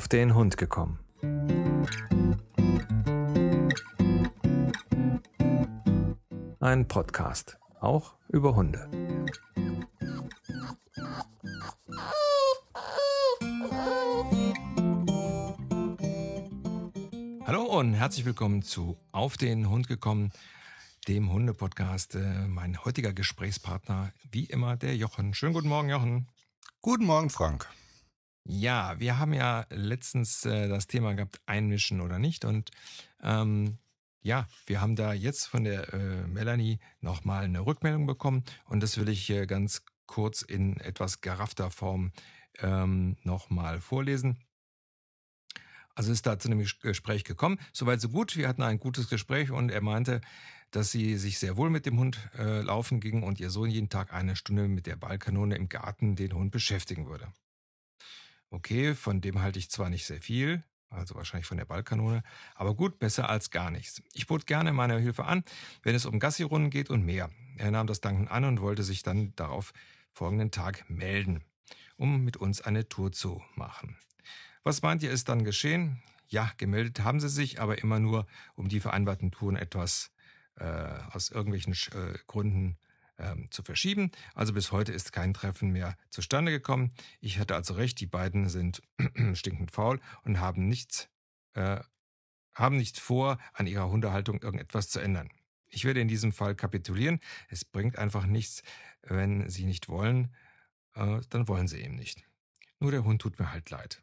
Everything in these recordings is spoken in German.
auf den Hund gekommen. Ein Podcast, auch über Hunde. Hallo und herzlich willkommen zu Auf den Hund gekommen, dem Hunde-Podcast. Äh, mein heutiger Gesprächspartner, wie immer, der Jochen. Schönen guten Morgen, Jochen. Guten Morgen, Frank. Ja, wir haben ja letztens äh, das Thema gehabt, einmischen oder nicht. Und ähm, ja, wir haben da jetzt von der äh, Melanie nochmal eine Rückmeldung bekommen. Und das will ich äh, ganz kurz in etwas geraffter Form ähm, nochmal vorlesen. Also ist da zu einem Gespräch gekommen. Soweit so gut. Wir hatten ein gutes Gespräch und er meinte, dass sie sich sehr wohl mit dem Hund äh, laufen ging und ihr Sohn jeden Tag eine Stunde mit der Ballkanone im Garten den Hund beschäftigen würde. Okay, von dem halte ich zwar nicht sehr viel, also wahrscheinlich von der Ballkanone, aber gut, besser als gar nichts. Ich bot gerne meine Hilfe an, wenn es um Gassi-Runden geht und mehr. Er nahm das Danken an und wollte sich dann darauf folgenden Tag melden, um mit uns eine Tour zu machen. Was meint ihr, ist dann geschehen? Ja, gemeldet haben sie sich, aber immer nur, um die vereinbarten Touren etwas äh, aus irgendwelchen äh, Gründen ähm, zu verschieben. Also bis heute ist kein Treffen mehr zustande gekommen. Ich hatte also recht, die beiden sind stinkend faul und haben nichts, äh, haben nicht vor, an ihrer Hundehaltung irgendetwas zu ändern. Ich werde in diesem Fall kapitulieren. Es bringt einfach nichts. Wenn sie nicht wollen, äh, dann wollen sie eben nicht. Nur der Hund tut mir halt leid.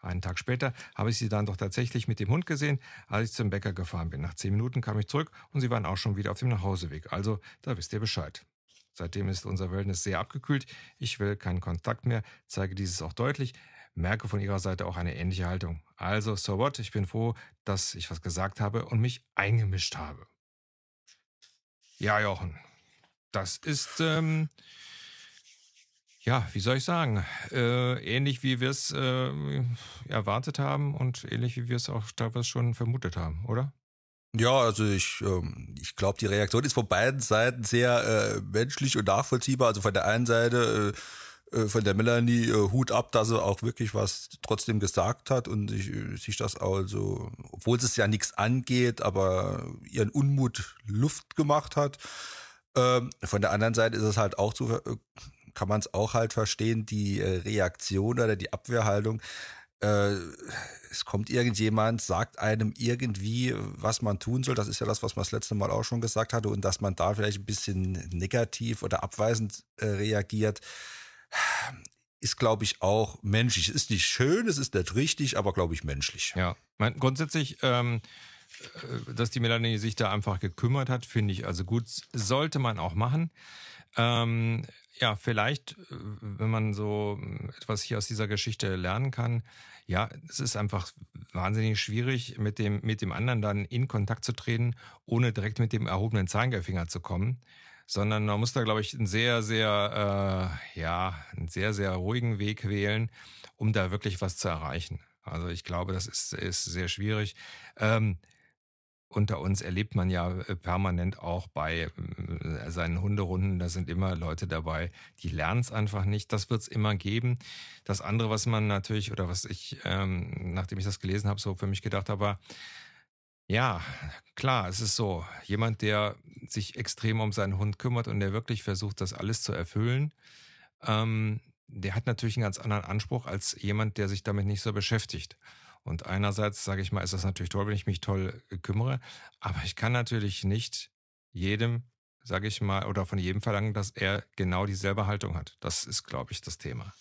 Einen Tag später habe ich sie dann doch tatsächlich mit dem Hund gesehen, als ich zum Bäcker gefahren bin. Nach zehn Minuten kam ich zurück und sie waren auch schon wieder auf dem Nachhauseweg. Also, da wisst ihr Bescheid. Seitdem ist unser Wellness sehr abgekühlt. Ich will keinen Kontakt mehr, zeige dieses auch deutlich, merke von ihrer Seite auch eine ähnliche Haltung. Also, so what? Ich bin froh, dass ich was gesagt habe und mich eingemischt habe. Ja, Jochen, das ist ähm, ja, wie soll ich sagen, äh, ähnlich wie wir es äh, erwartet haben und ähnlich wie wir es auch teilweise schon vermutet haben, oder? Ja, also ich, ähm, ich glaube, die Reaktion ist von beiden Seiten sehr äh, menschlich und nachvollziehbar. Also von der einen Seite äh, äh von der Melanie äh, Hut ab, dass sie auch wirklich was trotzdem gesagt hat und sich, sich das also, obwohl es ja nichts angeht, aber ihren Unmut Luft gemacht hat. Ähm, von der anderen Seite ist es halt auch zu kann man es auch halt verstehen, die äh, Reaktion oder die Abwehrhaltung. Äh, es kommt irgendjemand, sagt einem irgendwie, was man tun soll. Das ist ja das, was man das letzte Mal auch schon gesagt hatte. Und dass man da vielleicht ein bisschen negativ oder abweisend äh, reagiert, ist, glaube ich, auch menschlich. Es ist nicht schön, es ist nicht richtig, aber, glaube ich, menschlich. Ja, mein, grundsätzlich... Ähm äh, dass die Melanie sich da einfach gekümmert hat, finde ich also gut. Sollte man auch machen. Ähm, ja, vielleicht, äh, wenn man so äh, etwas hier aus dieser Geschichte lernen kann, ja, es ist einfach wahnsinnig schwierig, mit dem, mit dem anderen dann in Kontakt zu treten, ohne direkt mit dem erhobenen Zeigefinger zu kommen. Sondern man muss da, glaube ich, einen sehr, sehr, äh, ja, einen sehr, sehr ruhigen Weg wählen, um da wirklich was zu erreichen. Also ich glaube, das ist, ist sehr schwierig. Ähm, unter uns erlebt man ja äh, permanent auch bei äh, seinen Hunderunden, da sind immer Leute dabei, die lernen es einfach nicht. Das wird es immer geben. Das andere, was man natürlich, oder was ich, ähm, nachdem ich das gelesen habe, so für mich gedacht habe, war, ja, klar, es ist so, jemand, der sich extrem um seinen Hund kümmert und der wirklich versucht, das alles zu erfüllen, ähm, der hat natürlich einen ganz anderen Anspruch als jemand, der sich damit nicht so beschäftigt. Und einerseits, sage ich mal, ist das natürlich toll, wenn ich mich toll äh, kümmere, aber ich kann natürlich nicht jedem, sage ich mal, oder von jedem verlangen, dass er genau dieselbe Haltung hat. Das ist, glaube ich, das Thema.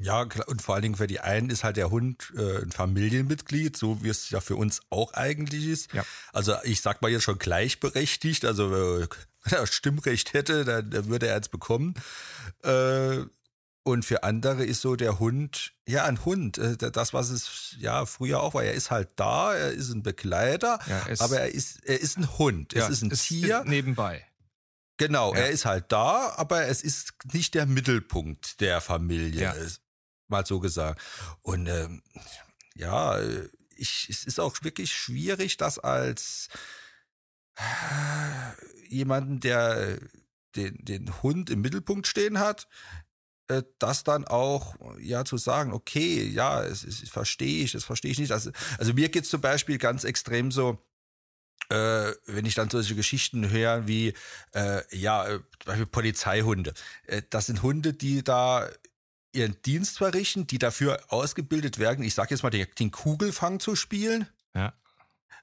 Ja, und vor allen Dingen für die einen ist halt der Hund äh, ein Familienmitglied, so wie es ja für uns auch eigentlich ist. Ja. Also ich sag mal jetzt schon gleichberechtigt, also äh, wenn er Stimmrecht hätte, dann, dann würde er jetzt bekommen. Äh, und für andere ist so der Hund, ja, ein Hund. Äh, das, was es ja früher auch war. Er ist halt da, er ist ein Begleiter, ja, aber er ist, er ist ein Hund. Ja, es ist ein es Tier. Nebenbei. Genau, ja. er ist halt da, aber es ist nicht der Mittelpunkt der Familie, mal so gesagt. Und ähm, ja, ich, es ist auch wirklich schwierig, das als jemanden, der den, den Hund im Mittelpunkt stehen hat, äh, das dann auch ja zu sagen, okay, ja, es, es verstehe ich, das verstehe ich nicht. Also, also mir geht's zum Beispiel ganz extrem so, äh, wenn ich dann solche Geschichten höre wie äh, ja, äh, zum Beispiel Polizeihunde. Äh, das sind Hunde, die da ihren Dienst verrichten, die dafür ausgebildet werden, ich sage jetzt mal, den, den, Kugelfang zu spielen ja.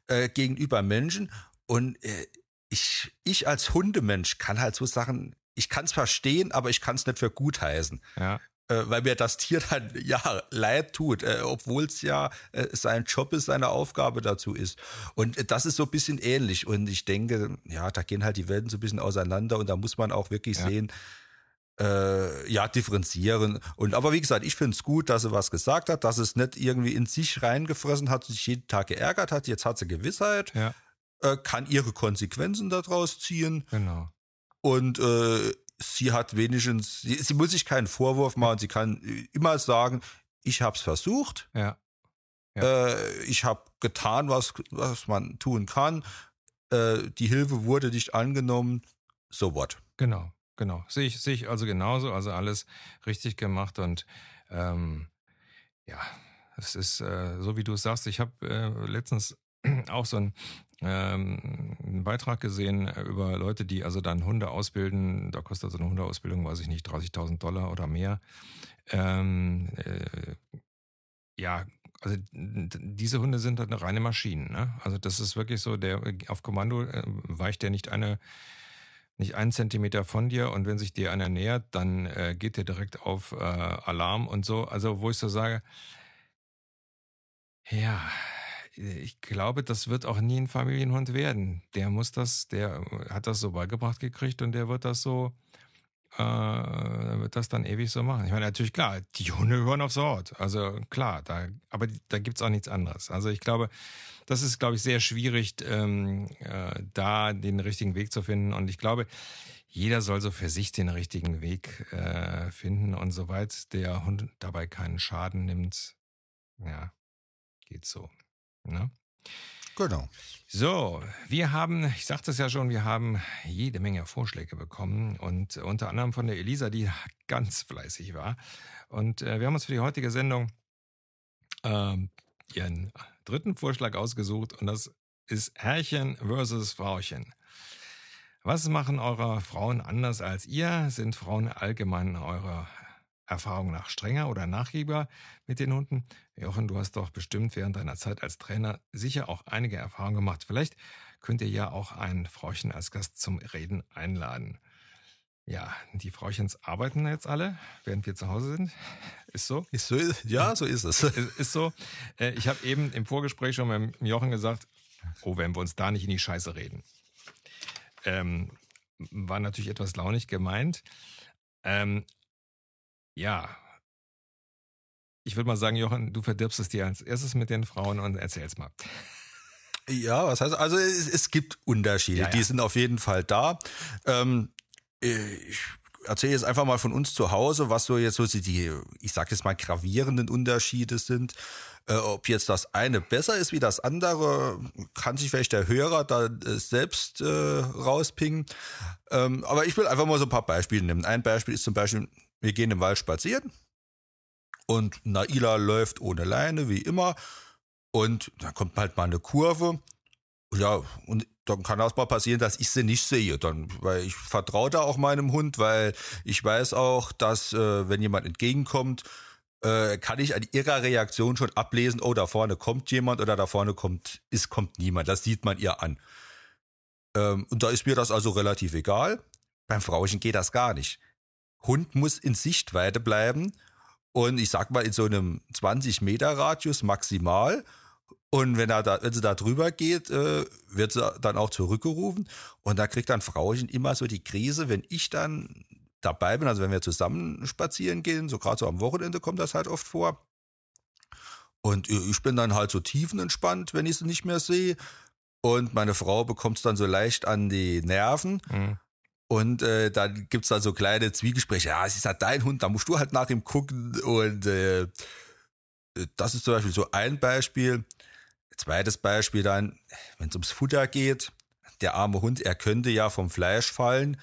äh, gegenüber Menschen. Und äh, ich, ich als Hundemensch kann halt so Sachen, ich kann es verstehen, aber ich kann es nicht für gut heißen. Ja. Äh, weil mir das Tier dann ja leid tut, äh, obwohl es ja äh, sein Job ist, seine Aufgabe dazu ist. Und äh, das ist so ein bisschen ähnlich. Und ich denke, ja, da gehen halt die Welten so ein bisschen auseinander und da muss man auch wirklich ja. sehen, äh, ja, differenzieren. Und aber wie gesagt, ich finde es gut, dass sie was gesagt hat, dass es nicht irgendwie in sich reingefressen hat, sich jeden Tag geärgert hat. Jetzt hat sie Gewissheit, ja. äh, kann ihre Konsequenzen daraus ziehen. Genau. Und äh, sie hat wenigstens, sie, sie, muss sich keinen Vorwurf machen. Sie kann immer sagen, ich habe es versucht. Ja. ja. Äh, ich habe getan, was, was man tun kann. Äh, die Hilfe wurde nicht angenommen. So what? Genau. Genau, sehe ich, sehe ich also genauso, also alles richtig gemacht und ähm, ja, es ist äh, so, wie du es sagst. Ich habe äh, letztens auch so einen, ähm, einen Beitrag gesehen über Leute, die also dann Hunde ausbilden. Da kostet so eine Hundeausbildung, weiß ich nicht, 30.000 Dollar oder mehr. Ähm, äh, ja, also diese Hunde sind halt eine reine Maschine. Ne? Also das ist wirklich so, der auf Kommando äh, weicht der nicht eine nicht einen Zentimeter von dir und wenn sich dir einer nähert, dann äh, geht der direkt auf äh, Alarm und so. Also wo ich so sage, ja, ich glaube, das wird auch nie ein Familienhund werden. Der muss das, der hat das so beigebracht gekriegt und der wird das so, äh, wird das dann ewig so machen. Ich meine, natürlich klar, die Hunde hören aufs Wort. Also klar, da, aber da gibt's auch nichts anderes. Also ich glaube, das ist, glaube ich, sehr schwierig, ähm, äh, da den richtigen Weg zu finden. Und ich glaube, jeder soll so für sich den richtigen Weg äh, finden. Und soweit der Hund dabei keinen Schaden nimmt, ja, geht so. Ne? Genau. So, wir haben, ich sagte es ja schon, wir haben jede Menge Vorschläge bekommen und unter anderem von der Elisa, die ganz fleißig war. Und äh, wir haben uns für die heutige Sendung ähm, ihren dritten Vorschlag ausgesucht und das ist Herrchen versus Frauchen. Was machen eure Frauen anders als ihr? Sind Frauen allgemein eurer Erfahrung nach strenger oder nachgiebiger mit den Hunden? Jochen, du hast doch bestimmt während deiner Zeit als Trainer sicher auch einige Erfahrungen gemacht. Vielleicht könnt ihr ja auch ein Frauchen als Gast zum Reden einladen. Ja, die Frauchens arbeiten jetzt alle, während wir zu Hause sind. Ist so? Ist so ja, so ist es. Ist, ist so. Äh, ich habe eben im Vorgespräch schon mit Jochen gesagt, oh, wenn wir uns da nicht in die Scheiße reden. Ähm, war natürlich etwas launig gemeint. Ähm, ja. Ich würde mal sagen, Jochen, du verdirbst es dir als erstes mit den Frauen und erzähl's mal. Ja, was heißt, also es, es gibt Unterschiede, ja, ja. die sind auf jeden Fall da. Ähm, ich erzähle jetzt einfach mal von uns zu Hause, was so jetzt so die, ich sage jetzt mal, gravierenden Unterschiede sind. Äh, ob jetzt das eine besser ist wie das andere, kann sich vielleicht der Hörer da äh, selbst äh, rauspingen. Ähm, aber ich will einfach mal so ein paar Beispiele nehmen. Ein Beispiel ist zum Beispiel, wir gehen im Wald spazieren und Naila läuft ohne Leine, wie immer. Und dann kommt halt mal eine Kurve. Ja, und dann kann das mal passieren, dass ich sie nicht sehe. Dann, weil ich vertraue da auch meinem Hund, weil ich weiß auch, dass äh, wenn jemand entgegenkommt, äh, kann ich an ihrer Reaktion schon ablesen, oh, da vorne kommt jemand oder da vorne kommt, ist, kommt niemand. Das sieht man ihr an. Ähm, und da ist mir das also relativ egal. Beim Frauchen geht das gar nicht. Hund muss in Sichtweite bleiben und ich sag mal in so einem 20 Meter Radius maximal. Und wenn, er da, wenn sie da drüber geht, äh, wird sie dann auch zurückgerufen. Und da kriegt dann Frauchen immer so die Krise, wenn ich dann dabei bin, also wenn wir zusammen spazieren gehen, so gerade so am Wochenende kommt das halt oft vor. Und ich bin dann halt so tiefenentspannt, wenn ich sie nicht mehr sehe. Und meine Frau bekommt es dann so leicht an die Nerven. Mhm. Und äh, dann gibt's dann so kleine Zwiegespräche. Ja, es ist halt dein Hund, da musst du halt nach ihm gucken. Und äh, das ist zum Beispiel so ein Beispiel. Zweites Beispiel dann, wenn es ums Futter geht, der arme Hund, er könnte ja vom Fleisch fallen.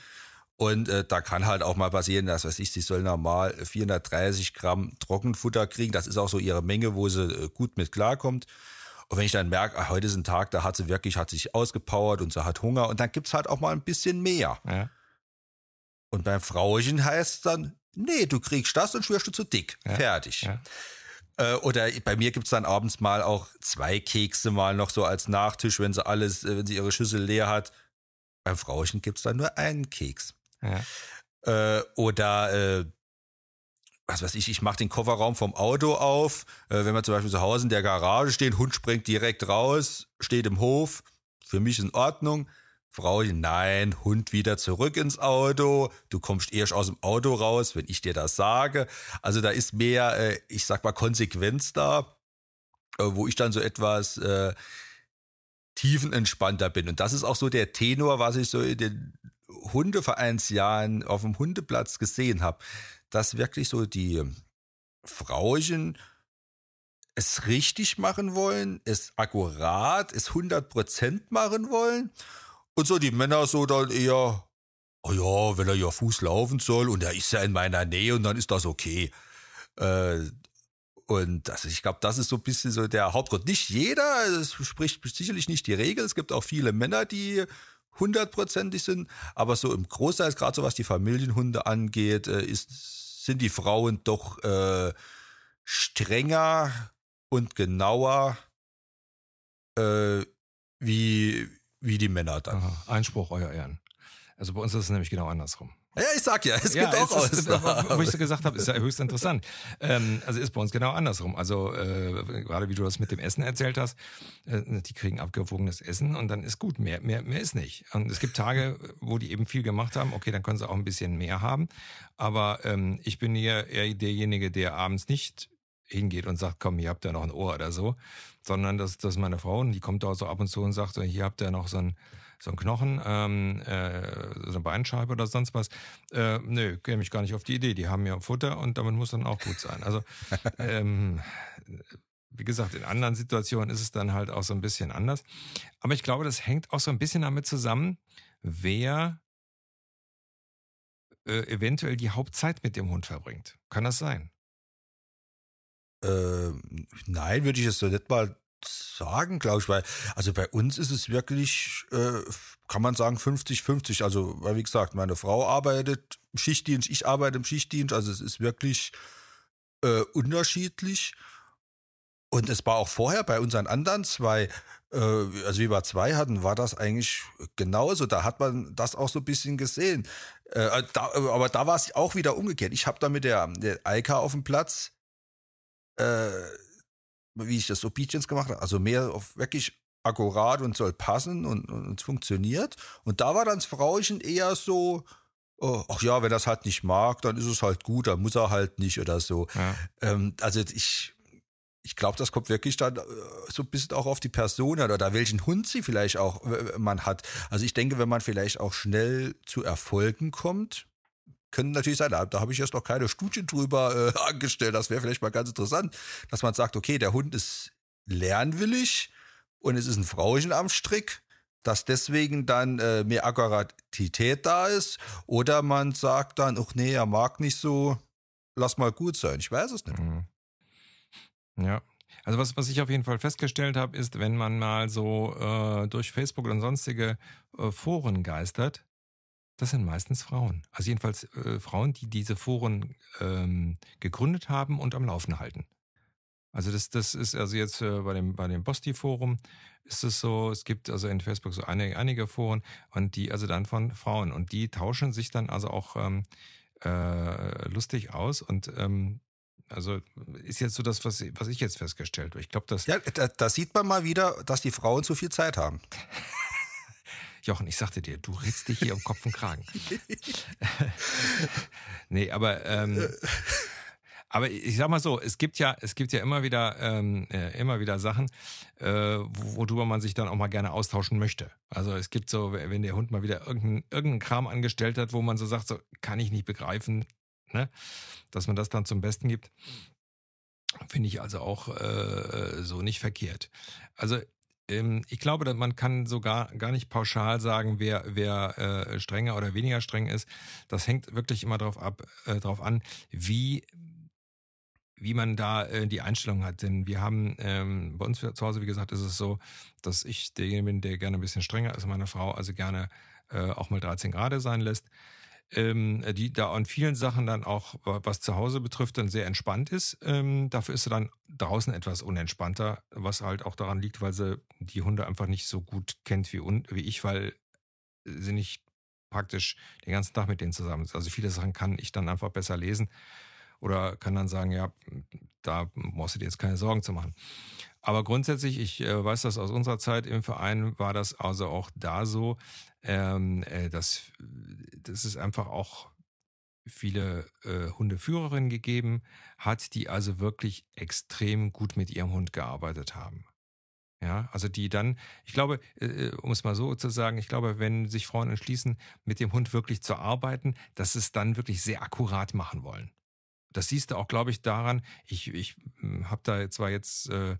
Und äh, da kann halt auch mal passieren, dass weiß ich, sie soll normal 430 Gramm Trockenfutter kriegen. Das ist auch so ihre Menge, wo sie äh, gut mit klarkommt. Und wenn ich dann merke, ah, heute ist ein Tag, da hat sie wirklich, hat sich ausgepowert und sie hat Hunger und dann gibt's halt auch mal ein bisschen mehr. Ja. Und beim Frauchen heißt dann, nee, du kriegst das und schwörst du zu dick. Ja. Fertig. Ja. Äh, oder bei mir gibt's dann abends mal auch zwei Kekse mal noch so als Nachtisch, wenn sie alles, äh, wenn sie ihre Schüssel leer hat. Beim Frauchen gibt's dann nur einen Keks. Ja. Äh, oder äh, was weiß ich, ich mache den Kofferraum vom Auto auf. Äh, wenn wir zum Beispiel zu Hause in der Garage stehen, Hund springt direkt raus, steht im Hof. Für mich in Ordnung. Frau, nein, Hund wieder zurück ins Auto. Du kommst erst aus dem Auto raus, wenn ich dir das sage. Also da ist mehr, äh, ich sag mal, Konsequenz da, äh, wo ich dann so etwas äh, tiefenentspannter bin. Und das ist auch so der Tenor, was ich so in den Hundevereinsjahren auf dem Hundeplatz gesehen habe, dass wirklich so die Frauchen es richtig machen wollen, es akkurat, es 100% machen wollen und so die Männer so dann eher, oh ja, wenn er ja Fuß laufen soll und er ist ja in meiner Nähe und dann ist das okay. Äh, und das, ich glaube, das ist so ein bisschen so der Hauptgrund. Nicht jeder, es spricht sicherlich nicht die Regel. Es gibt auch viele Männer, die hundertprozentig sind. Aber so im Großteil, gerade so was die Familienhunde angeht, äh, ist, sind die Frauen doch äh, strenger und genauer äh, wie, wie die Männer dann. Aha, Einspruch, euer Ehren. Also bei uns ist es nämlich genau andersrum. Ja, ich sag ja, es ja, gibt auch es Wo ich so gesagt habe, ist ja höchst interessant. Ähm, also ist bei uns genau andersrum. Also äh, gerade wie du das mit dem Essen erzählt hast, äh, die kriegen abgewogenes Essen und dann ist gut, mehr, mehr, mehr ist nicht. Und es gibt Tage, wo die eben viel gemacht haben, okay, dann können sie auch ein bisschen mehr haben. Aber ähm, ich bin hier eher derjenige, der abends nicht hingeht und sagt, komm, hier habt ihr noch ein Ohr oder so, sondern das, das ist meine Frau und die kommt da so ab und zu und sagt, hier habt ihr noch so ein so ein Knochen, ähm, äh, so eine Beinscheibe oder sonst was. Äh, nö, käme ich gar nicht auf die Idee. Die haben ja Futter und damit muss dann auch gut sein. Also ähm, wie gesagt, in anderen Situationen ist es dann halt auch so ein bisschen anders. Aber ich glaube, das hängt auch so ein bisschen damit zusammen, wer äh, eventuell die Hauptzeit mit dem Hund verbringt. Kann das sein? Äh, nein, würde ich es so nicht mal sagen, glaube ich, weil, also bei uns ist es wirklich, äh, kann man sagen, 50-50. Also, weil wie gesagt, meine Frau arbeitet im Schichtdienst, ich arbeite im Schichtdienst, also es ist wirklich äh, unterschiedlich. Und es war auch vorher bei unseren anderen zwei, äh, also wie wir zwei hatten, war das eigentlich genauso. Da hat man das auch so ein bisschen gesehen. Äh, da, aber da war es auch wieder umgekehrt. Ich habe da mit der, der Eika auf dem Platz äh, wie ich das Obedience gemacht habe, also mehr auf wirklich akkurat und soll passen und, und es funktioniert. Und da war dann das Frauchen eher so, oh, ach ja, wenn er es halt nicht mag, dann ist es halt gut, dann muss er halt nicht oder so. Ja. Ähm, also ich, ich glaube, das kommt wirklich dann äh, so ein bisschen auch auf die Person oder welchen Hund sie vielleicht auch äh, man hat. Also ich denke, wenn man vielleicht auch schnell zu Erfolgen kommt, können natürlich sein, da, habe ich jetzt noch keine Studien drüber äh, angestellt. Das wäre vielleicht mal ganz interessant, dass man sagt, okay, der Hund ist lernwillig und es ist ein Frauchen am Strick, dass deswegen dann äh, mehr Akkuratität da ist. Oder man sagt dann, ach nee, er mag nicht so, lass mal gut sein. Ich weiß es nicht. Mhm. Ja. Also was, was ich auf jeden Fall festgestellt habe, ist, wenn man mal so äh, durch Facebook und sonstige äh, Foren geistert, das sind meistens Frauen. Also jedenfalls äh, Frauen, die diese Foren ähm, gegründet haben und am Laufen halten. Also das, das ist also jetzt äh, bei dem, bei dem Bosti-Forum ist es so, es gibt also in Facebook so einige, einige Foren und die also dann von Frauen und die tauschen sich dann also auch ähm, äh, lustig aus und ähm, also ist jetzt so das, was, was ich jetzt festgestellt habe. Ich glaube, dass. Ja, da, da sieht man mal wieder, dass die Frauen zu viel Zeit haben. Jochen, ich sagte dir, du ritzt dich hier um Kopf und Kragen. nee, aber ähm, aber ich sag mal so, es gibt ja, es gibt ja immer wieder, ähm, äh, immer wieder Sachen, äh, worüber man sich dann auch mal gerne austauschen möchte. Also es gibt so, wenn der Hund mal wieder irgendeinen irgendein Kram angestellt hat, wo man so sagt, so kann ich nicht begreifen, ne? dass man das dann zum Besten gibt, finde ich also auch äh, so nicht verkehrt. Also ich glaube, man kann sogar gar nicht pauschal sagen, wer, wer äh, strenger oder weniger streng ist. Das hängt wirklich immer darauf ab, äh, drauf an, wie wie man da äh, die Einstellung hat. Denn wir haben ähm, bei uns zu Hause, wie gesagt, ist es so, dass ich derjenige bin, der gerne ein bisschen strenger ist, meine Frau also gerne äh, auch mal 13 Grad sein lässt ähm, die da an vielen Sachen dann auch, was zu Hause betrifft, dann sehr entspannt ist. Ähm, dafür ist sie dann draußen etwas unentspannter, was halt auch daran liegt, weil sie die Hunde einfach nicht so gut kennt wie, wie ich, weil sie nicht praktisch den ganzen Tag mit denen zusammen ist. Also viele Sachen kann ich dann einfach besser lesen oder kann dann sagen, ja, da brauchst du dir jetzt keine Sorgen zu machen. Aber grundsätzlich, ich äh, weiß das aus unserer Zeit im Verein, war das also auch da so, ähm, äh, dass, dass es einfach auch viele äh, Hundeführerinnen gegeben hat, die also wirklich extrem gut mit ihrem Hund gearbeitet haben. Ja, also die dann, ich glaube, äh, äh, um es mal so zu sagen, ich glaube, wenn sich Frauen entschließen, mit dem Hund wirklich zu arbeiten, dass es dann wirklich sehr akkurat machen wollen. Das siehst du auch, glaube ich, daran, ich, ich hm, habe da zwar jetzt, äh,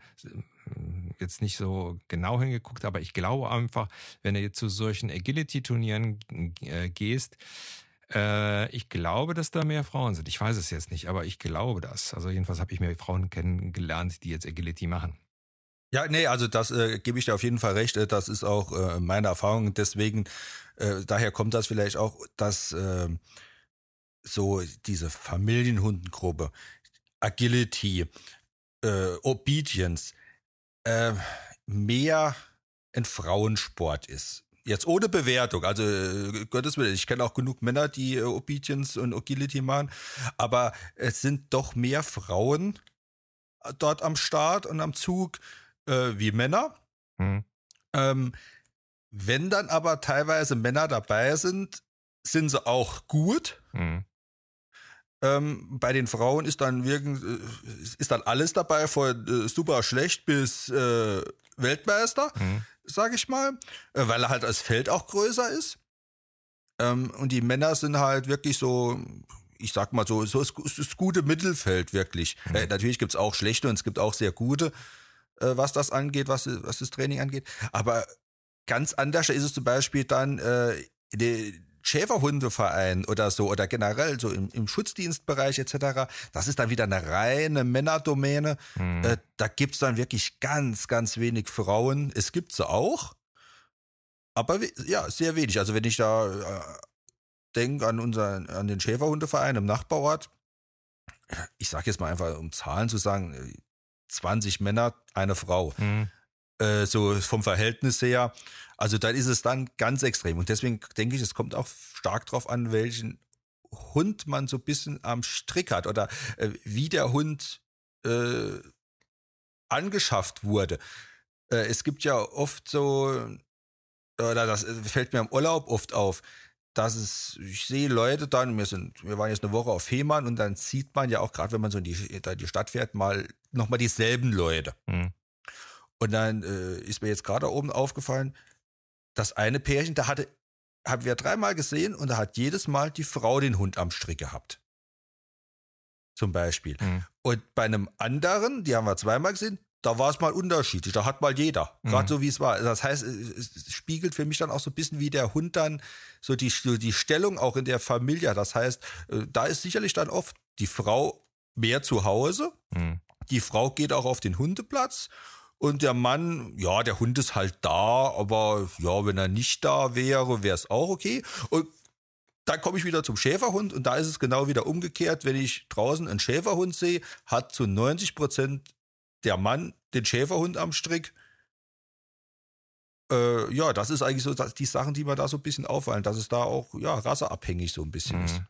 hm, jetzt nicht so genau hingeguckt, aber ich glaube einfach, wenn du jetzt zu solchen Agility-Turnieren äh, gehst, äh, ich glaube, dass da mehr Frauen sind. Ich weiß es jetzt nicht, aber ich glaube das. Also jedenfalls habe ich mehr Frauen kennengelernt, die jetzt Agility machen. Ja, nee, also das äh, gebe ich dir auf jeden Fall recht. Äh, das ist auch äh, meine Erfahrung. Deswegen, äh, daher kommt das vielleicht auch, dass äh, so diese Familienhundengruppe, Agility, äh, Obedience, äh, mehr ein Frauensport ist. Jetzt ohne Bewertung, also äh, Gottes Willen, ich kenne auch genug Männer, die äh, Obedience und Agility machen, aber es sind doch mehr Frauen dort am Start und am Zug äh, wie Männer. Hm. Ähm, wenn dann aber teilweise Männer dabei sind, sind sie auch gut. Hm. Ähm, bei den Frauen ist dann wirklich, äh, ist dann alles dabei, von äh, super schlecht bis äh, Weltmeister, mhm. sag ich mal, äh, weil er halt als Feld auch größer ist. Ähm, und die Männer sind halt wirklich so, ich sag mal so, so das, das gute Mittelfeld wirklich. Mhm. Äh, natürlich gibt's auch schlechte und es gibt auch sehr gute, äh, was das angeht, was, was das Training angeht. Aber ganz anders ist es zum Beispiel dann äh, die, Schäferhundeverein oder so oder generell so im, im Schutzdienstbereich etc., das ist dann wieder eine reine Männerdomäne. Mhm. Äh, da gibt's dann wirklich ganz, ganz wenig Frauen. Es gibt sie auch, aber ja, sehr wenig. Also wenn ich da äh, denke an, unseren, an den Schäferhundeverein im Nachbarort, ich sage jetzt mal einfach, um Zahlen zu sagen, 20 Männer, eine Frau. Mhm. Äh, so vom Verhältnis her. Also da ist es dann ganz extrem. Und deswegen denke ich, es kommt auch stark drauf an, welchen Hund man so ein bisschen am Strick hat oder äh, wie der Hund äh, angeschafft wurde. Äh, es gibt ja oft so, oder das fällt mir im Urlaub oft auf, dass es, ich sehe Leute dann, wir sind, wir waren jetzt eine Woche auf Fehmarn und dann sieht man ja auch gerade, wenn man so in die, da die Stadt fährt, mal nochmal dieselben Leute. Mhm. Und dann äh, ist mir jetzt gerade oben aufgefallen, das eine Pärchen, da hatte, haben wir dreimal gesehen und da hat jedes Mal die Frau den Hund am Strick gehabt. Zum Beispiel. Mhm. Und bei einem anderen, die haben wir zweimal gesehen, da war es mal unterschiedlich. Da hat mal jeder, gerade mhm. so wie es war. Das heißt, es spiegelt für mich dann auch so ein bisschen, wie der Hund dann so die, die Stellung auch in der Familie. Das heißt, äh, da ist sicherlich dann oft die Frau mehr zu Hause. Mhm. Die Frau geht auch auf den Hundeplatz und der Mann, ja, der Hund ist halt da, aber ja, wenn er nicht da wäre, wäre es auch okay. Und dann komme ich wieder zum Schäferhund und da ist es genau wieder umgekehrt. Wenn ich draußen einen Schäferhund sehe, hat zu 90 Prozent der Mann den Schäferhund am Strick. Äh, ja, das ist eigentlich so die Sachen, die mir da so ein bisschen auffallen, dass es da auch ja rasseabhängig so ein bisschen mhm. ist.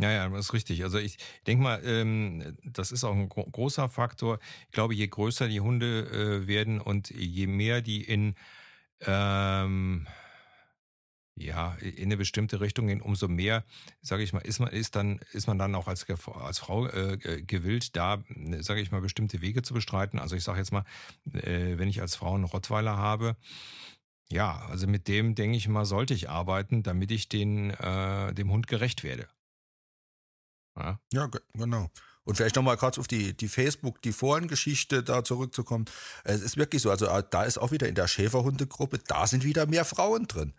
Ja, ja, das ist richtig. Also ich denke mal, ähm, das ist auch ein gro großer Faktor. Ich glaube, je größer die Hunde äh, werden und je mehr die in ähm, ja, in eine bestimmte Richtung gehen, umso mehr, sage ich mal, ist man, ist dann, ist man dann auch als, als Frau äh, gewillt, da, sage ich mal, bestimmte Wege zu bestreiten. Also ich sage jetzt mal, äh, wenn ich als Frau einen Rottweiler habe, ja, also mit dem, denke ich mal, sollte ich arbeiten, damit ich den, äh, dem Hund gerecht werde. Ja, ja genau. Und vielleicht nochmal kurz auf die, die Facebook, die Forengeschichte da zurückzukommen. Es ist wirklich so, also äh, da ist auch wieder in der Schäferhundegruppe, da sind wieder mehr Frauen drin.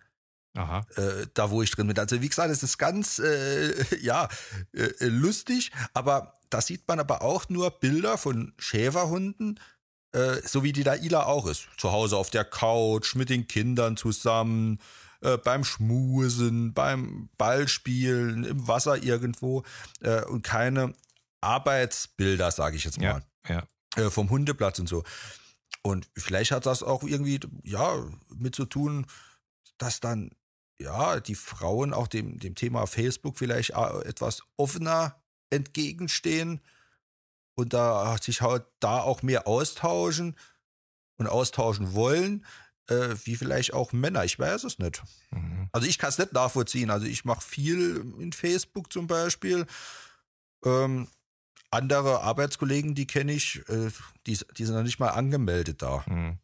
Aha. Äh, da wo ich drin bin. Also wie gesagt, es ist ganz äh, ja äh, lustig, aber da sieht man aber auch nur Bilder von Schäferhunden, äh, so wie die da Ila auch ist. Zu Hause auf der Couch mit den Kindern zusammen, äh, beim Schmusen, beim Ballspielen, im Wasser irgendwo äh, und keine Arbeitsbilder, sage ich jetzt mal, ja, ja. Äh, vom Hundeplatz und so. Und vielleicht hat das auch irgendwie, ja, mit zu tun, dass dann, ja, die Frauen auch dem, dem Thema Facebook vielleicht etwas offener entgegenstehen und da sich halt da auch mehr austauschen und austauschen wollen, äh, wie vielleicht auch Männer. Ich weiß es nicht. Mhm. Also ich kann es nicht nachvollziehen. Also ich mache viel in Facebook zum Beispiel. Ähm, andere Arbeitskollegen, die kenne ich, äh, die, die, sind noch nicht mal angemeldet da. Mhm.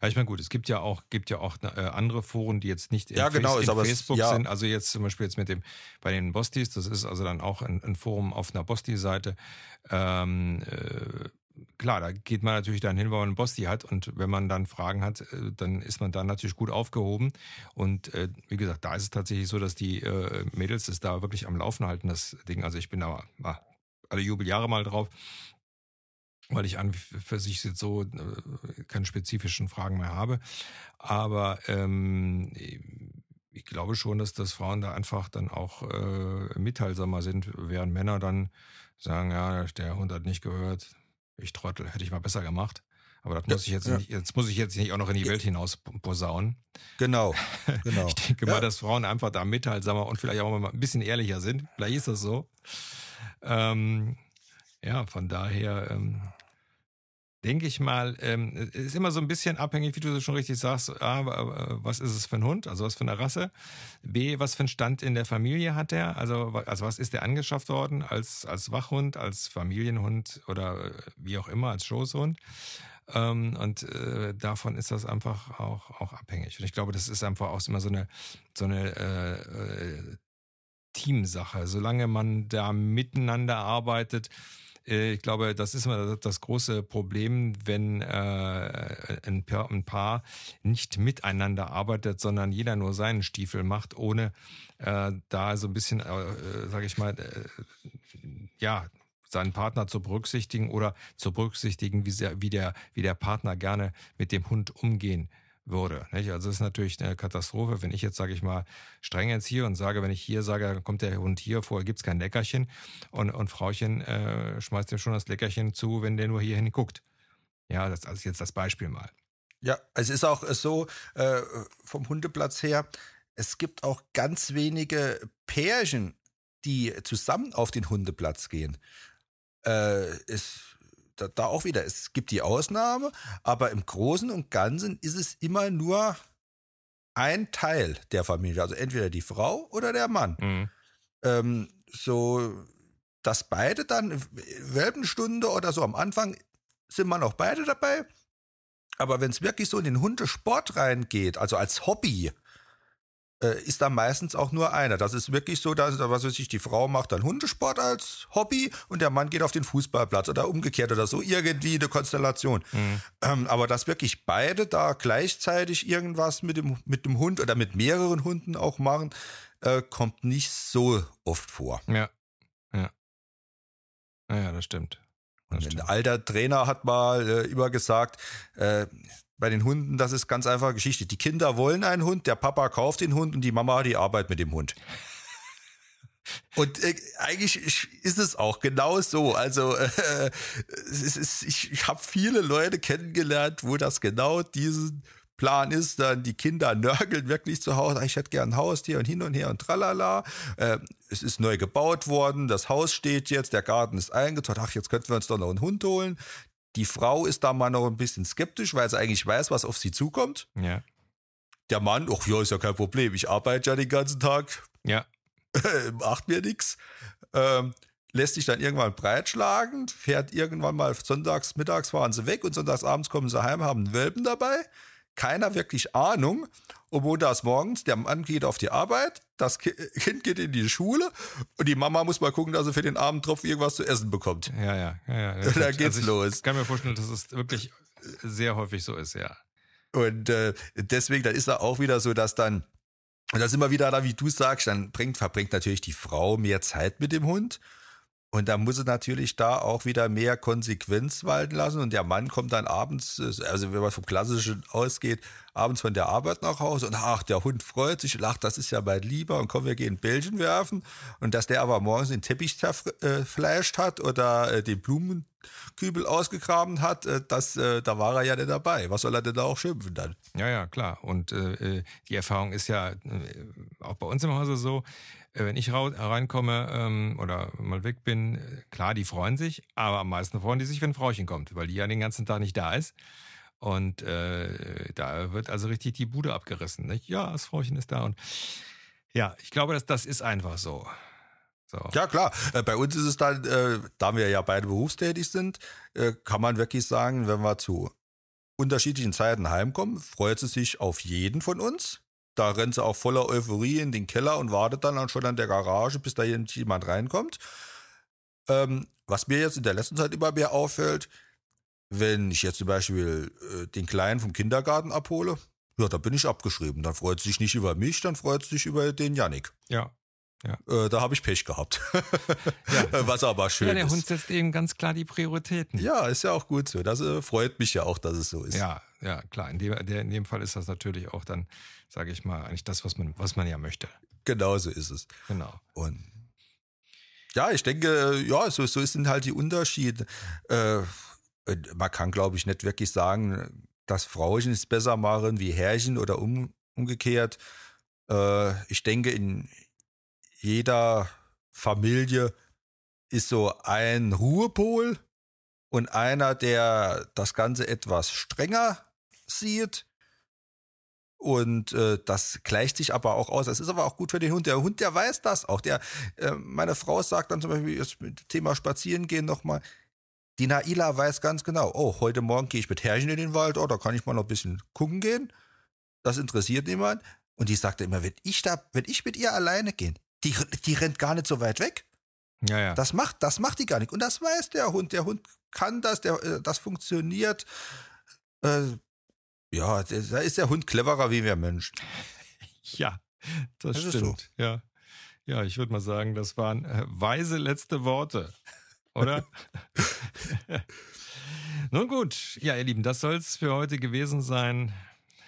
Ja, ich meine, gut, es gibt ja auch, gibt ja auch äh, andere Foren, die jetzt nicht ja, genau, in Facebook es, ja. sind. Also jetzt zum Beispiel jetzt mit dem, bei den Bostis, das ist also dann auch ein, ein Forum auf einer Bosti-Seite. Ähm, äh, klar, da geht man natürlich dann hin, weil man einen Bosti hat und wenn man dann Fragen hat, äh, dann ist man da natürlich gut aufgehoben. Und äh, wie gesagt, da ist es tatsächlich so, dass die äh, Mädels es da wirklich am Laufen halten, das Ding. Also ich bin da ah, alle Jubeljahre mal drauf, weil ich an für sich jetzt so äh, keine spezifischen Fragen mehr habe. Aber ähm, ich glaube schon, dass das Frauen da einfach dann auch äh, mitteilsamer sind, während Männer dann sagen, ja, der Hund hat nicht gehört, ich Trottel, hätte ich mal besser gemacht. Aber das muss ich jetzt ja. nicht, jetzt muss ich jetzt nicht auch noch in die Welt hinaus posaunen. Genau, genau. ich denke ja. mal, dass Frauen einfach da mitteilsamer und vielleicht auch mal ein bisschen ehrlicher sind. Vielleicht ist das so. Ähm, ja, von daher ähm, denke ich mal, ähm, ist immer so ein bisschen abhängig, wie du schon richtig sagst, A, was ist es für ein Hund, also was für eine Rasse, B, was für einen Stand in der Familie hat er, also, also was ist der angeschafft worden als, als Wachhund, als Familienhund oder wie auch immer, als Schoßhund. Ähm, und äh, davon ist das einfach auch, auch abhängig. Und ich glaube, das ist einfach auch immer so eine, so eine äh, äh Teamsache. Solange man da miteinander arbeitet, äh, ich glaube, das ist immer das große Problem, wenn äh, ein, Paar, nicht miteinander arbeitet, sondern jeder nur seinen Stiefel macht, ohne äh, da so ein bisschen, äh, sage ich mal, äh, ja, seinen Partner zu berücksichtigen oder zu berücksichtigen, wie, der, wie der Partner gerne mit dem Hund umgehen würde. Nicht? Also es ist natürlich eine Katastrophe, wenn ich jetzt, sage ich mal, streng erziehe und sage, wenn ich hier sage, kommt der Hund hier, vorher gibt's kein Leckerchen und, und Frauchen äh, schmeißt ihm schon das Leckerchen zu, wenn der nur hierhin guckt. Ja, das ist also jetzt das Beispiel mal. Ja, es ist auch so äh, vom Hundeplatz her, es gibt auch ganz wenige Pärchen, die zusammen auf den Hundeplatz gehen. Äh, es da, da auch wieder, es gibt die Ausnahme, aber im Großen und Ganzen ist es immer nur ein Teil der Familie, also entweder die Frau oder der Mann. Mhm. Ähm, so, dass beide dann Welpenstunde oder so am Anfang sind wir noch beide dabei. Aber wenn es wirklich so in den Hundesport reingeht, also als Hobby, äh, ist da meistens auch nur einer. Das ist wirklich so, dass was weiß ich, die Frau macht dann Hundesport als Hobby und der Mann geht auf den Fußballplatz oder umgekehrt oder so, irgendwie eine Konstellation. Mhm. Ähm, aber dass wirklich beide da gleichzeitig irgendwas mit dem, mit dem Hund oder mit mehreren Hunden auch machen, äh, kommt nicht so oft vor. Ja. Ja. Naja, das stimmt. Das und ein alter Trainer hat mal äh, immer gesagt, äh, bei den Hunden, das ist ganz einfache Geschichte. Die Kinder wollen einen Hund, der Papa kauft den Hund und die Mama hat die Arbeit mit dem Hund. Und äh, eigentlich ist es auch genau so. Also äh, es ist, ich, ich habe viele Leute kennengelernt, wo das genau diesen Plan ist, dann die Kinder nörgeln wirklich zu Hause. Ich hätte gern ein Haustier und hin und her und tralala. Äh, es ist neu gebaut worden, das Haus steht jetzt, der Garten ist eingezogen. Ach, jetzt könnten wir uns doch noch einen Hund holen. Die Frau ist da mal noch ein bisschen skeptisch, weil sie eigentlich weiß, was auf sie zukommt. Ja. Der Mann, ach ja, ist ja kein Problem. Ich arbeite ja den ganzen Tag. Ja. Macht mir nichts. Ähm, lässt sich dann irgendwann breitschlagen, fährt irgendwann mal sonntags, mittags fahren sie weg und sonntags abends kommen sie heim, haben einen Welpen dabei. Keiner wirklich Ahnung. Und montags morgens, der Mann geht auf die Arbeit, das Kind geht in die Schule und die Mama muss mal gucken, dass er für den Abendtropf irgendwas zu essen bekommt. Ja, ja, ja. ja. da geht's also los. Ich kann mir vorstellen, dass es wirklich sehr häufig so ist, ja. Und äh, deswegen, dann ist da auch wieder so, dass dann, und das ist immer wieder da, wie du sagst, dann bringt, verbringt natürlich die Frau mehr Zeit mit dem Hund. Und da muss es natürlich da auch wieder mehr Konsequenz walten lassen. Und der Mann kommt dann abends, also wenn man vom Klassischen ausgeht, abends von der Arbeit nach Hause und ach, der Hund freut sich ach, das ist ja mein Lieber und komm, wir gehen Bällchen werfen. Und dass der aber morgens den Teppich zerfleischt hat oder äh, den Blumenkübel ausgegraben hat, äh, das, äh, da war er ja nicht dabei. Was soll er denn da auch schimpfen dann? Ja, ja, klar. Und äh, die Erfahrung ist ja auch bei uns im Hause so, wenn ich reinkomme ähm, oder mal weg bin, klar, die freuen sich, aber am meisten freuen die sich, wenn Frauchen kommt, weil die ja den ganzen Tag nicht da ist. Und äh, da wird also richtig die Bude abgerissen. Nicht? Ja, das Frauchen ist da. Und ja, ich glaube, das, das ist einfach so. so. Ja, klar. Äh, bei uns ist es dann, äh, da wir ja beide berufstätig sind, äh, kann man wirklich sagen, wenn wir zu unterschiedlichen Zeiten heimkommen, freut sie sich auf jeden von uns. Da rennt sie auch voller Euphorie in den Keller und wartet dann schon an der Garage, bis da jemand reinkommt. Ähm, was mir jetzt in der letzten Zeit immer mehr auffällt, wenn ich jetzt zum Beispiel äh, den Kleinen vom Kindergarten abhole, ja, da bin ich abgeschrieben. Dann freut sie sich nicht über mich, dann freut sie sich über den Yannick. Ja. Ja. Äh, da habe ich Pech gehabt. ja. Was aber schön ist. Ja, der ist. Hund setzt eben ganz klar die Prioritäten. Ja, ist ja auch gut so. Das äh, freut mich ja auch, dass es so ist. Ja, ja, klar. In dem, der, in dem Fall ist das natürlich auch dann, sage ich mal, eigentlich das, was man, was man ja möchte. Genau so ist es. Genau. Und ja, ich denke, ja, so, so sind halt die Unterschiede. Äh, man kann, glaube ich, nicht wirklich sagen, dass Frauchen es besser machen wie Herrchen oder um, umgekehrt. Äh, ich denke, in jeder Familie ist so ein Ruhepol und einer, der das Ganze etwas strenger sieht. Und äh, das gleicht sich aber auch aus. Das ist aber auch gut für den Hund. Der Hund, der weiß das auch. Der, äh, meine Frau sagt dann zum Beispiel das Thema Spazierengehen nochmal. Die Naila weiß ganz genau, oh, heute Morgen gehe ich mit Herrchen in den Wald, oh, da kann ich mal noch ein bisschen gucken gehen. Das interessiert niemand. Und die sagte immer, wenn ich da, wenn ich mit ihr alleine gehe, die, die rennt gar nicht so weit weg. Ja, ja. Das macht, das macht die gar nicht. Und das weiß der Hund. Der Hund kann das, der, äh, das funktioniert. Äh, ja, da ist der Hund cleverer wie wir Menschen. Ja, das, das stimmt. So. Ja. Ja, ich würde mal sagen, das waren äh, weise letzte Worte, oder? Nun gut, ja, ihr Lieben, das soll es für heute gewesen sein.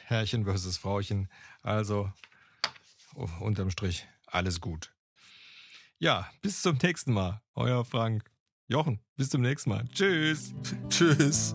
Herrchen versus Frauchen. Also, oh, unterm Strich, alles gut. Ja, bis zum nächsten Mal. Euer Frank. Jochen, bis zum nächsten Mal. Tschüss. Tschüss.